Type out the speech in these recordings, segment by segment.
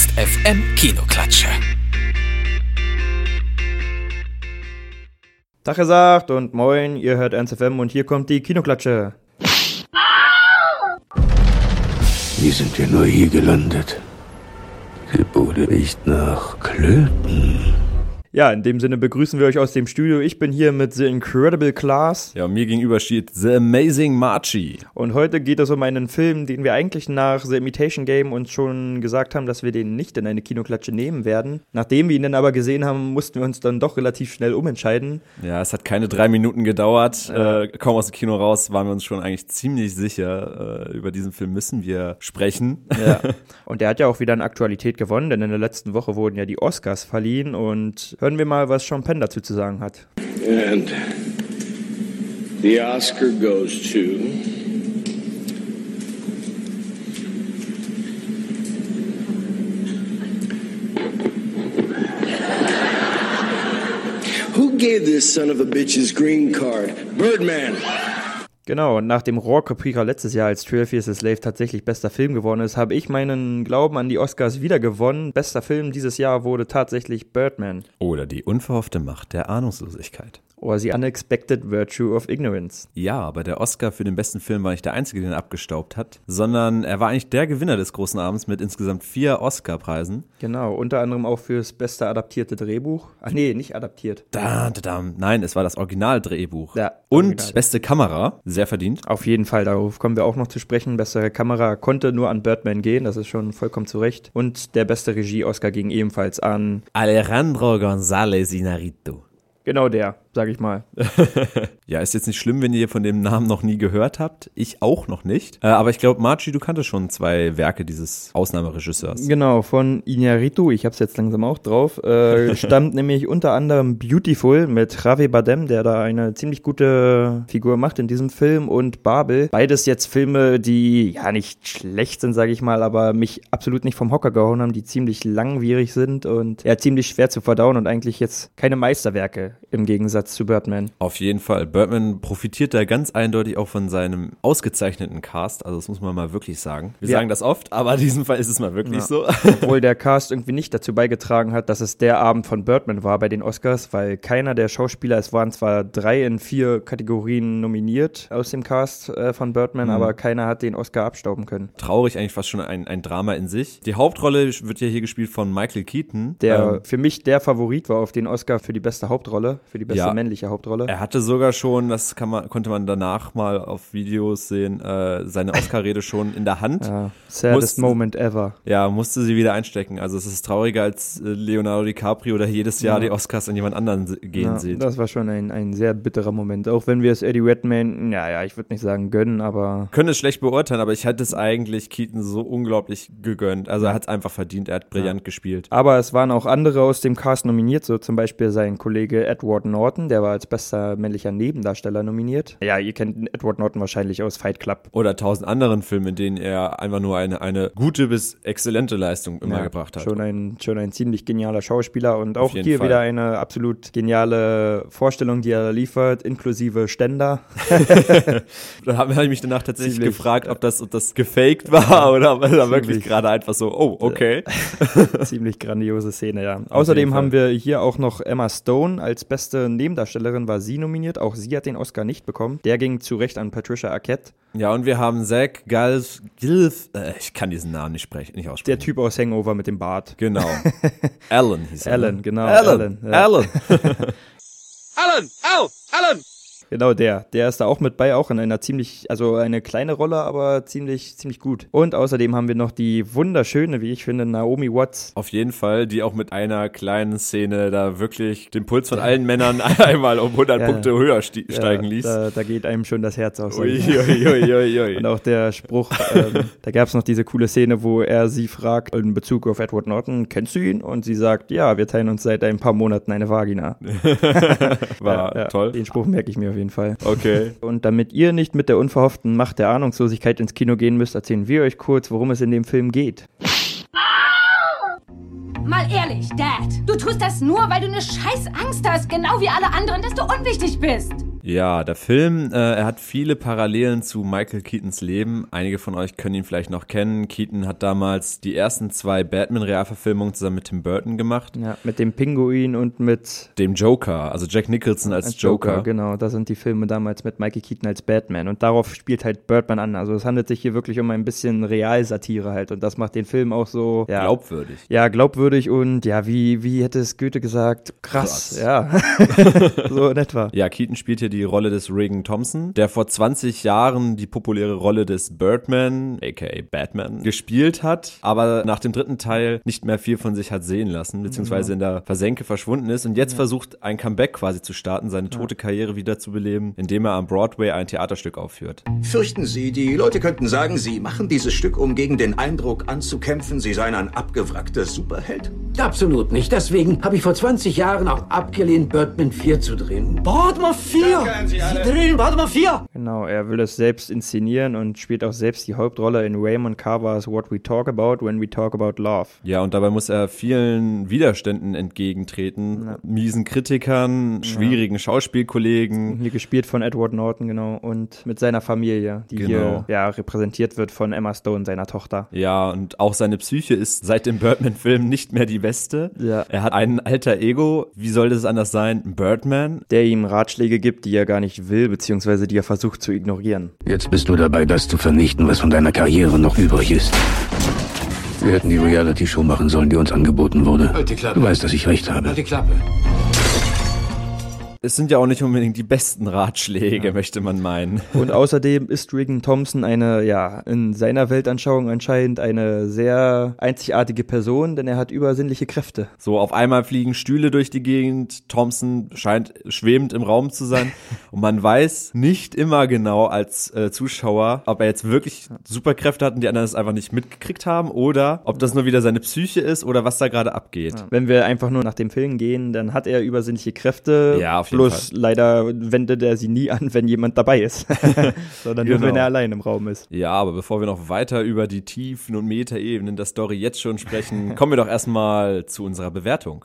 Ernst FM Kinoklatsche. Tag gesagt und moin, ihr hört Ernst FM und hier kommt die Kinoklatsche. Wie sind wir nur hier gelandet? Die Bude riecht nach Klöten. Ja, in dem Sinne begrüßen wir euch aus dem Studio. Ich bin hier mit The Incredible Class. Ja, mir gegenüber steht The Amazing Marchie. Und heute geht es um einen Film, den wir eigentlich nach The Imitation Game uns schon gesagt haben, dass wir den nicht in eine Kinoklatsche nehmen werden. Nachdem wir ihn dann aber gesehen haben, mussten wir uns dann doch relativ schnell umentscheiden. Ja, es hat keine drei Minuten gedauert. Äh, kaum aus dem Kino raus waren wir uns schon eigentlich ziemlich sicher, äh, über diesen Film müssen wir sprechen. Ja. Und der hat ja auch wieder an Aktualität gewonnen, denn in der letzten Woche wurden ja die Oscars verliehen und Hören wir mal, was Sean Penn dazu zu sagen hat. And the Oscar goes to Who gave this son of a bitch's green card? Birdman. Genau, nachdem Caprica letztes Jahr als 12 Years a Slave tatsächlich bester Film geworden ist, habe ich meinen Glauben an die Oscars wieder gewonnen. Bester Film dieses Jahr wurde tatsächlich Birdman. Oder die unverhoffte Macht der Ahnungslosigkeit. Oder The Unexpected Virtue of Ignorance. Ja, aber der Oscar für den besten Film war nicht der einzige, den er abgestaubt hat, sondern er war eigentlich der Gewinner des großen Abends mit insgesamt vier Oscar-Preisen. Genau, unter anderem auch fürs beste adaptierte Drehbuch. Ach nee, nicht adaptiert. Da, da, da. Nein, es war das Originaldrehbuch. Ja, Und Original. beste Kamera, sehr verdient. Auf jeden Fall, darauf kommen wir auch noch zu sprechen. Bessere Kamera konnte nur an Birdman gehen, das ist schon vollkommen zu Recht. Und der beste Regie-Oscar ging ebenfalls an Alejandro González Inarritu. Genau der sag ich mal. ja, ist jetzt nicht schlimm, wenn ihr von dem Namen noch nie gehört habt. Ich auch noch nicht. Äh, aber ich glaube, Marci, du kanntest schon zwei Werke dieses Ausnahmeregisseurs. Genau, von Iñárritu, ich hab's jetzt langsam auch drauf, äh, stammt nämlich unter anderem Beautiful mit Javi Badem, der da eine ziemlich gute Figur macht in diesem Film und Babel. Beides jetzt Filme, die ja nicht schlecht sind, sage ich mal, aber mich absolut nicht vom Hocker gehauen haben, die ziemlich langwierig sind und ja, ziemlich schwer zu verdauen und eigentlich jetzt keine Meisterwerke im Gegensatz Gegensatz zu Birdman. Auf jeden Fall. Birdman profitiert da ganz eindeutig auch von seinem ausgezeichneten Cast. Also das muss man mal wirklich sagen. Wir ja. sagen das oft, aber in diesem Fall ist es mal wirklich ja. so. Obwohl der Cast irgendwie nicht dazu beigetragen hat, dass es der Abend von Birdman war bei den Oscars, weil keiner der Schauspieler, es waren zwar drei in vier Kategorien nominiert aus dem Cast äh, von Birdman, mhm. aber keiner hat den Oscar abstauben können. Traurig eigentlich fast schon ein, ein Drama in sich. Die Hauptrolle wird ja hier gespielt von Michael Keaton. Der ähm, für mich der Favorit war auf den Oscar für die beste Hauptrolle, für die beste ja, männliche Hauptrolle. Er hatte sogar schon, das kann man, konnte man danach mal auf Videos sehen, äh, seine Oscar-Rede schon in der Hand. Ja, saddest musste, moment ever. Ja, musste sie wieder einstecken. Also es ist trauriger, als äh, Leonardo DiCaprio oder jedes Jahr ja. die Oscars an jemand anderen gehen ja, sieht. Das war schon ein, ein sehr bitterer Moment. Auch wenn wir es Eddie Redmayne, ja, ja, ich würde nicht sagen gönnen, aber. Können es schlecht beurteilen, aber ich hätte es eigentlich Keaton so unglaublich gegönnt. Also er hat es einfach verdient, er hat brillant gespielt. Aber es waren auch andere aus dem Cast nominiert, so zum Beispiel sein Kollege Edward Norton, der war als bester männlicher Nebendarsteller nominiert. Ja, ihr kennt Edward Norton wahrscheinlich aus Fight Club. Oder tausend anderen Filmen, in denen er einfach nur eine, eine gute bis exzellente Leistung immer ja, gebracht hat. Schon ein, schon ein ziemlich genialer Schauspieler und auch hier Fall. wieder eine absolut geniale Vorstellung, die er liefert, inklusive Ständer. da habe ich mich danach tatsächlich ziemlich, gefragt, ob das, ob das gefaked war oder ob er wirklich gerade einfach so, oh, okay. ziemlich grandiose Szene, ja. Außerdem haben wir hier auch noch Emma Stone als beste Nebendarstellerin war sie nominiert. Auch sie hat den Oscar nicht bekommen. Der ging zu Recht an Patricia Arquette. Ja, und wir haben Zach Gilf, Gilf äh, ich kann diesen Namen nicht sprechen, nicht aussprechen. Der Typ aus Hangover mit dem Bart. Genau. Alan hieß er. Alan, genau. Alan. Alan. Ja. Alan. Alan. Al. Alan. Genau, der. Der ist da auch mit bei, auch in einer ziemlich, also eine kleine Rolle, aber ziemlich, ziemlich gut. Und außerdem haben wir noch die wunderschöne, wie ich finde, Naomi Watts. Auf jeden Fall, die auch mit einer kleinen Szene da wirklich den Puls von allen Männern einmal um 100 ja, Punkte höher steigen ließ. Da, da, geht einem schon das Herz aus. Ui, ui, ui, Und auch der Spruch, ähm, da gab es noch diese coole Szene, wo er sie fragt in Bezug auf Edward Norton, kennst du ihn? Und sie sagt, ja, wir teilen uns seit ein paar Monaten eine Vagina. War ja, toll. Den Spruch merke ich mir auf jeden Fall jeden Fall. Okay. Und damit ihr nicht mit der unverhofften Macht der Ahnungslosigkeit ins Kino gehen müsst, erzählen wir euch kurz, worum es in dem Film geht. Mal ehrlich, Dad, du tust das nur, weil du eine scheiß Angst hast, genau wie alle anderen, dass du unwichtig bist. Ja, der Film, äh, er hat viele Parallelen zu Michael Keatons Leben. Einige von euch können ihn vielleicht noch kennen. Keaton hat damals die ersten zwei Batman-Realverfilmungen zusammen mit Tim Burton gemacht. Ja, mit dem Pinguin und mit Dem Joker, also Jack Nicholson als, als Joker. Genau, das sind die Filme damals mit Michael Keaton als Batman. Und darauf spielt halt Birdman an. Also es handelt sich hier wirklich um ein bisschen Realsatire halt. Und das macht den Film auch so ja, Glaubwürdig. ja, glaubwürdig und ja, wie, wie hätte es Goethe gesagt? Krass, Krass. ja. so in etwa. Ja, Keaton spielt hier die Rolle des Regan Thompson, der vor 20 Jahren die populäre Rolle des Birdman, aka Batman, gespielt hat, aber nach dem dritten Teil nicht mehr viel von sich hat sehen lassen, beziehungsweise in der Versenke verschwunden ist und jetzt versucht, ein Comeback quasi zu starten, seine tote Karriere wieder zu beleben, indem er am Broadway ein Theaterstück aufführt. Fürchten Sie, die Leute könnten sagen, Sie machen dieses Stück, um gegen den Eindruck anzukämpfen, Sie seien ein abgewrackter Superheld? Absolut nicht. Deswegen habe ich vor 20 Jahren auch abgelehnt, Birdman 4 zu drehen. Birdman 4! Sie drehen Birdman 4! Genau, er will es selbst inszenieren und spielt auch selbst die Hauptrolle in Raymond Carver's What We Talk About When We Talk About Love. Ja, und dabei muss er vielen Widerständen entgegentreten, miesen Kritikern, schwierigen Schauspielkollegen. Hier gespielt von Edward Norton, genau, und mit seiner Familie, die Genau. hier ja, repräsentiert wird von Emma Stone, seiner Tochter. Ja, und auch seine Psyche ist seit dem Birdman-Film nicht mehr die beste. Ja. Er hat ein alter Ego. Wie soll das anders sein? Birdman? Der ihm Ratschläge gibt, die er gar nicht will, beziehungsweise die er versucht zu ignorieren. Jetzt bist du dabei, das zu vernichten, was von deiner Karriere noch übrig ist. Wir hätten die Reality-Show machen sollen, die uns angeboten wurde. Halt die Klappe. Du weißt, dass ich recht habe. Halt die Klappe. Es sind ja auch nicht unbedingt die besten Ratschläge, möchte man meinen. Und außerdem ist Regan Thompson eine, ja, in seiner Weltanschauung anscheinend eine sehr einzigartige Person, denn er hat übersinnliche Kräfte. So, auf einmal fliegen Stühle durch die Gegend. Thompson scheint schwebend im Raum zu sein. Und man weiß nicht immer genau als äh, Zuschauer, ob er jetzt wirklich Superkräfte hat und die anderen es einfach nicht mitgekriegt haben oder ob das nur wieder seine Psyche ist oder was da gerade abgeht. Wenn wir einfach nur nach dem Film gehen, dann hat er übersinnliche Kräfte. Ja, auf jeden Bloß Fall. leider wendet er sie nie an, wenn jemand dabei ist. Sondern nur, Genau. wenn er allein im Raum ist. Ja, aber bevor wir noch weiter über die Tiefen und Metaebenen der Story jetzt schon sprechen, kommen wir doch erstmal zu unserer Bewertung.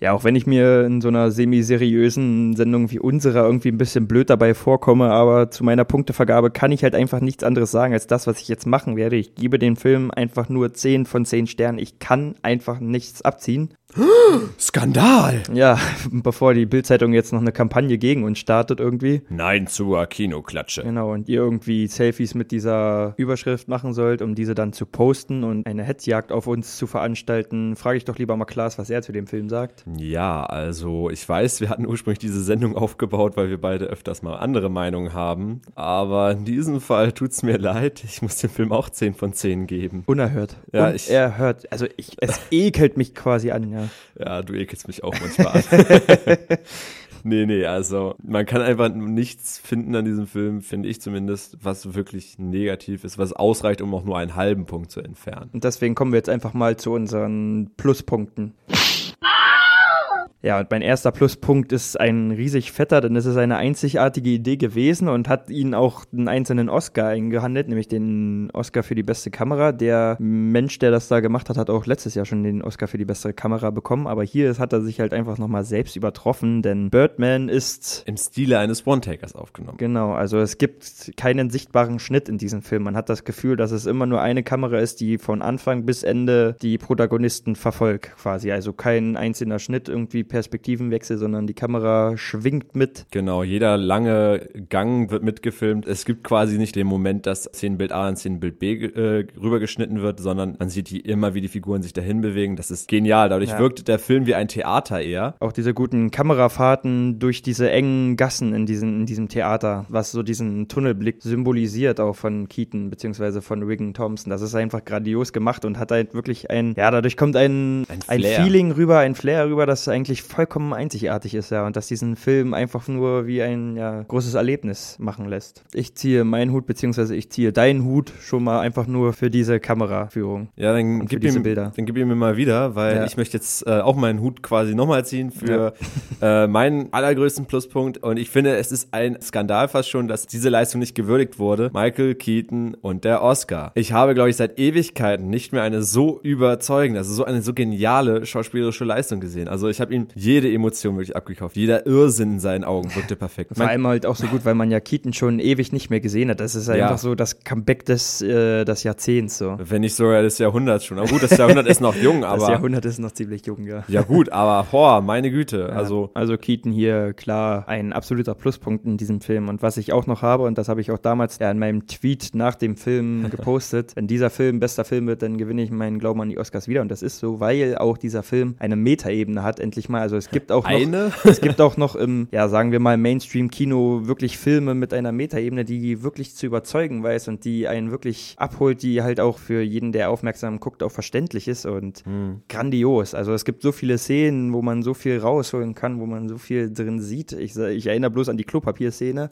Ja, auch wenn ich mir in so einer semi-seriösen Sendung wie unserer irgendwie ein bisschen blöd dabei vorkomme, aber zu meiner Punktevergabe kann ich halt einfach nichts anderes sagen als das, was ich jetzt machen werde. Ich gebe dem Film einfach nur 10 von 10 Sternen. Ich kann einfach nichts abziehen. Skandal! Ja, bevor die Bildzeitung jetzt noch eine Kampagne gegen uns startet irgendwie. Nein zur Kinoklatsche. Genau, und ihr irgendwie Selfies mit dieser Überschrift machen sollt, um diese dann zu posten und eine Hetzjagd auf uns zu veranstalten, frage ich doch lieber mal Klaas, was er zu dem Film sagt. Ja, also ich weiß, wir hatten ursprünglich diese Sendung aufgebaut, weil wir beide öfters mal andere Meinungen haben. Aber in diesem Fall tut's mir leid. Ich muss dem Film auch 10 von 10 geben. Unerhört. Ja, und ich- er hört, also ich, es ekelt mich quasi an, ja. Ja, du ekelst mich auch manchmal an. nee, nee, also man kann einfach nichts finden an diesem Film, finde ich zumindest, was wirklich negativ ist, was ausreicht, um auch nur einen halben Punkt zu entfernen. Und deswegen kommen wir jetzt einfach mal zu unseren Pluspunkten. Ja, und mein erster Pluspunkt ist ein riesig fetter, denn es ist eine einzigartige Idee gewesen und hat ihnen auch einen einzelnen Oscar eingehandelt, nämlich den Oscar für die beste Kamera. Der Mensch, der das da gemacht hat, hat auch letztes Jahr schon den Oscar für die beste Kamera bekommen, aber hier hat er sich halt einfach nochmal selbst übertroffen, denn Birdman ist Im Stile eines One-Takers aufgenommen. Genau, also es gibt keinen sichtbaren Schnitt in diesem Film. Man hat das Gefühl, dass es immer nur eine Kamera ist, die von Anfang bis Ende die Protagonisten verfolgt, quasi. Also kein einzelner Schnitt, irgendwie Perspektivenwechsel, sondern die Kamera schwingt mit. Genau, jeder lange Gang wird mitgefilmt. Es gibt quasi nicht den Moment, dass Szenenbild A in Szenenbild B äh, rübergeschnitten wird, sondern man sieht die immer, wie die Figuren sich dahin bewegen. Das ist genial. Dadurch Ja. wirkt der Film wie ein Theater eher. Auch diese guten Kamerafahrten durch diese engen Gassen in, diesen, in diesem Theater, was so diesen Tunnelblick symbolisiert, auch von Keaton beziehungsweise von Regan Thompson. Das ist einfach grandios gemacht und hat halt wirklich ein, ja, dadurch kommt ein, Ein ein. Feeling rüber, ein Flair rüber, das eigentlich vollkommen einzigartig ist, ja, und das diesen Film einfach nur wie ein ja, großes Erlebnis machen lässt. Ich ziehe meinen Hut, beziehungsweise ich ziehe deinen Hut schon mal einfach nur für diese Kameraführung. Ja, dann gib, diese ihm, Bilder. dann gib ihm mal wieder, weil Ja. ich möchte jetzt äh, auch meinen Hut quasi nochmal ziehen für äh, meinen allergrößten Pluspunkt. Und ich finde, es ist ein Skandal fast schon, dass diese Leistung nicht gewürdigt wurde. Michael Keaton und der Oscar. Ich habe, glaube ich, seit Ewigkeiten nicht mehr eine so überzeugende, also so eine so geniale schauspielerische Leistung gesehen. Also ich habe ihn jede Emotion wirklich abgekauft. Jeder Irrsinn in seinen Augen wirkte perfekt. Vor allem halt auch so gut, weil man ja Keaton schon ewig nicht mehr gesehen hat. Das ist Ja. einfach so das Comeback des, äh, des Jahrzehnts. So. Wenn nicht sogar des Jahrhunderts schon. Aber gut, das Jahrhundert ist noch jung, Das aber. Jahrhundert ist noch ziemlich jung, ja. Ja, gut, aber boah, meine Güte. Also, Also Keaton hier klar ein absoluter Pluspunkt in diesem Film. Und was ich auch noch habe, und das habe ich auch damals ja in meinem Tweet nach dem Film gepostet, wenn dieser Film bester Film wird, dann gewinne ich meinen Glauben an die Oscars wieder. Und das ist so, weil auch dieser Film eine Metaebene hat, endlich mal. Also es gibt auch noch, Eine? es gibt auch noch im, ja, sagen wir mal, Mainstream-Kino wirklich Filme mit einer Metaebene, die wirklich zu überzeugen weiß und die einen wirklich abholt, die halt auch für jeden, der aufmerksam guckt, auch verständlich ist und grandios. Also es gibt so viele Szenen, wo man so viel rausholen kann, wo man so viel drin sieht. Ich, ich erinnere bloß an die Klopapierszene.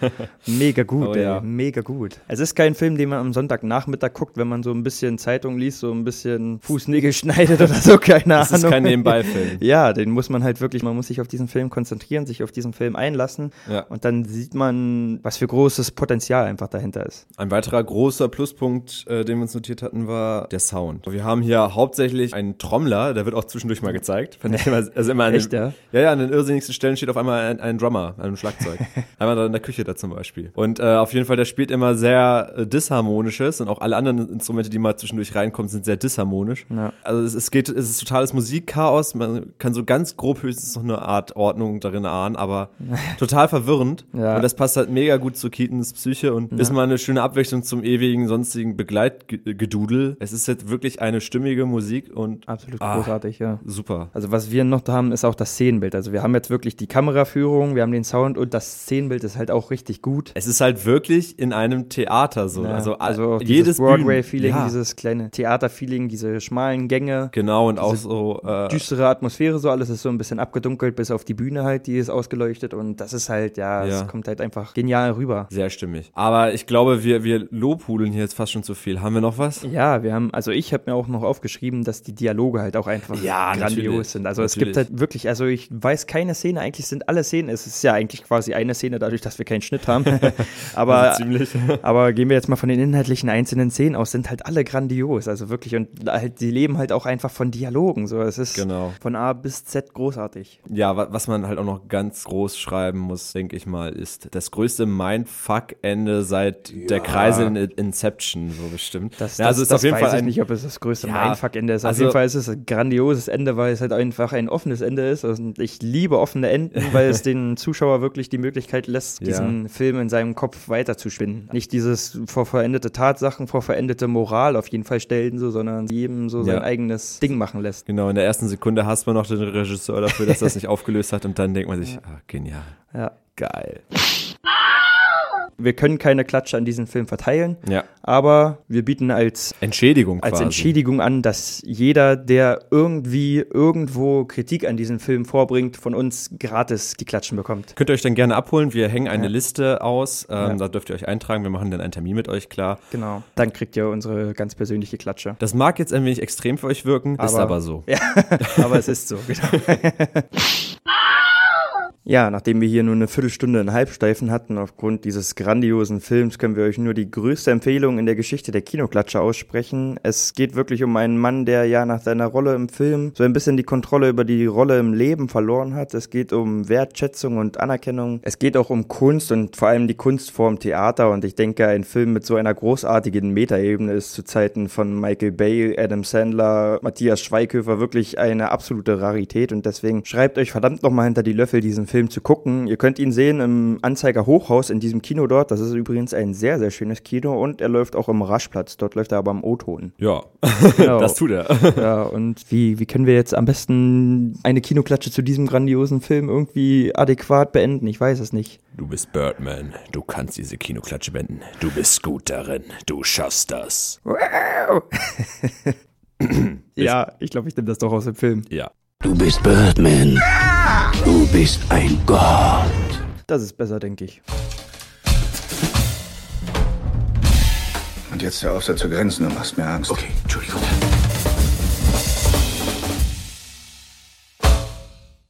mega gut, Oh ey, ja. mega gut. Es ist kein Film, den man am Sonntagnachmittag guckt, wenn man so ein bisschen Zeitung liest, so ein bisschen Fußnägel schneidet oder so, keine das Ahnung. ist kein Nebenbei-Film. Ja, den muss man halt wirklich, man muss sich auf diesen Film konzentrieren, sich auf diesen Film einlassen Ja. und dann sieht man, was für großes Potenzial einfach dahinter ist. Ein weiterer großer Pluspunkt, äh, den wir uns notiert hatten, war der Sound. Wir haben hier hauptsächlich einen Trommler, der wird auch zwischendurch mal gezeigt. Fand ich immer, also immer an Echt, den, ja? ja, ja, an den irrsinnigsten Stellen steht auf einmal ein, ein Drummer, ein Schlagzeug. Einmal da in der Küche da zum Beispiel. Und äh, auf jeden Fall, der spielt immer sehr äh, disharmonisches und auch alle anderen Instrumente, die mal zwischendurch reinkommen, sind sehr disharmonisch. Ja. Also es, es geht, es ist totales Musikchaos. Man kann so ganz grob höchstens noch eine Art Ordnung darin ahnen, aber total verwirrend. Ja. Und das passt halt mega gut zu Keatons Psyche und ist mal eine schöne Abwechslung zum ewigen sonstigen Begleitgedudel. Es ist jetzt wirklich eine stimmige Musik und Absolut Ah. großartig, ja. super. Also was wir noch da haben, ist auch das Szenenbild. Also wir haben jetzt wirklich die Kameraführung, wir haben den Sound und das Szenenbild ist halt auch richtig gut. Es ist halt wirklich in einem Theater so. Ja, also, also auch jedes Broadway-Feeling, ja, dieses kleine Theater-Feeling, diese schmalen Gänge, Genau, und auch so. Äh, düstere Atmosphäre, so alles ist so ein bisschen abgedunkelt, bis auf die Bühne halt, die ist ausgeleuchtet und das ist halt, ja, es Ja. kommt halt einfach genial rüber. sehr stimmig. Aber ich glaube, wir, wir lobhudeln hier jetzt fast schon zu viel. Haben wir noch was? Ja, wir haben, also ich habe mir auch noch aufgeschrieben, dass die Dialoge halt auch einfach Ja, grandios natürlich. sind. Also es Natürlich. gibt halt wirklich, also ich weiß keine Szene, eigentlich sind alle Szenen, es ist ja eigentlich quasi eine Szene, dadurch, dass wir keinen Schnitt haben. aber, ziemlich. aber gehen wir jetzt mal von den inhaltlichen einzelnen Szenen aus, sind halt alle grandios. Also wirklich, und halt, die leben halt auch einfach von Dialogen. So, es ist Genau. von A bis Z großartig. Ja, wa- was man halt auch noch ganz groß schreiben muss, denke ich mal, ist das größte Mindfuck-Ende seit der Kreise in Inception, so bestimmt. Das, ja, also das, ist auf jeden weiß Fall ich ein, nicht, ob es das größte Ja, Mindfuck-Ende ist. Auf also- jeden Fall ist es ein grandioses Ende, weil es halt einfach ein offenes Ende ist. Und ich liebe offene Enden, weil es den Zuschauer wirklich die Möglichkeit lässt, Ja. diesen Film in seinem Kopf weiterzuspinnen. Nicht dieses vor verendete Tatsachen, vor verendete Moral auf jeden Fall stellen, so, sondern jedem so sein Ja. eigenes Ding machen lässt. Genau, in der ersten Sekunde hasst man noch den Regisseur dafür, dass das nicht aufgelöst hat und dann denkt man sich, ah, genial. Ja. Geil. Wir können keine Klatsche an diesem Film verteilen, Ja. aber wir bieten als Entschädigung als quasi. Entschädigung an, dass jeder, der irgendwie irgendwo Kritik an diesem Film vorbringt, von uns gratis die Klatschen bekommt. Könnt ihr euch dann gerne abholen. Wir hängen eine Liste aus. Ähm, Ja. Da dürft ihr euch eintragen. Wir machen dann einen Termin mit euch klar. Genau. Dann kriegt ihr unsere ganz persönliche Klatsche. Das mag jetzt ein wenig extrem für euch wirken, ist Aber- aber so. Ja, aber es ist so, genau. Ja, nachdem wir hier nur eine Viertelstunde in Halbsteifen hatten, aufgrund dieses grandiosen Films, können wir euch nur die größte Empfehlung in der Geschichte der Kinoklatsche aussprechen. Es geht wirklich um einen Mann, der ja nach seiner Rolle im Film so ein bisschen die Kontrolle über die Rolle im Leben verloren hat. Es geht um Wertschätzung und Anerkennung. Es geht auch um Kunst und vor allem die Kunstform Theater. Und ich denke, ein Film mit so einer großartigen Metaebene ist zu Zeiten von Michael Bay, Adam Sandler, Matthias Schweighöfer wirklich eine absolute Rarität. Und deswegen schreibt euch verdammt nochmal hinter die Löffel, diesen Film zu gucken. Ihr könnt ihn sehen im Anzeiger Hochhaus in diesem Kino dort. Das ist übrigens ein sehr, sehr schönes Kino und er läuft auch im Raschplatz. Dort läuft er aber im O-Ton. Ja, Genau. das tut er. Ja, und wie, wie können wir jetzt am besten eine Kinoklatsche zu diesem grandiosen Film irgendwie adäquat beenden? Ich weiß es nicht. Du bist Birdman. Du kannst diese Kinoklatsche wenden. Du bist gut darin. Du schaffst das. Ja, ich glaube, ich nehme das doch aus dem Film. Ja. Du bist Birdman. Du bist ein Gott. Das ist besser, denke ich. Und jetzt der Aufsatz zur Grenzen, du machst mir Angst. Okay, Entschuldigung.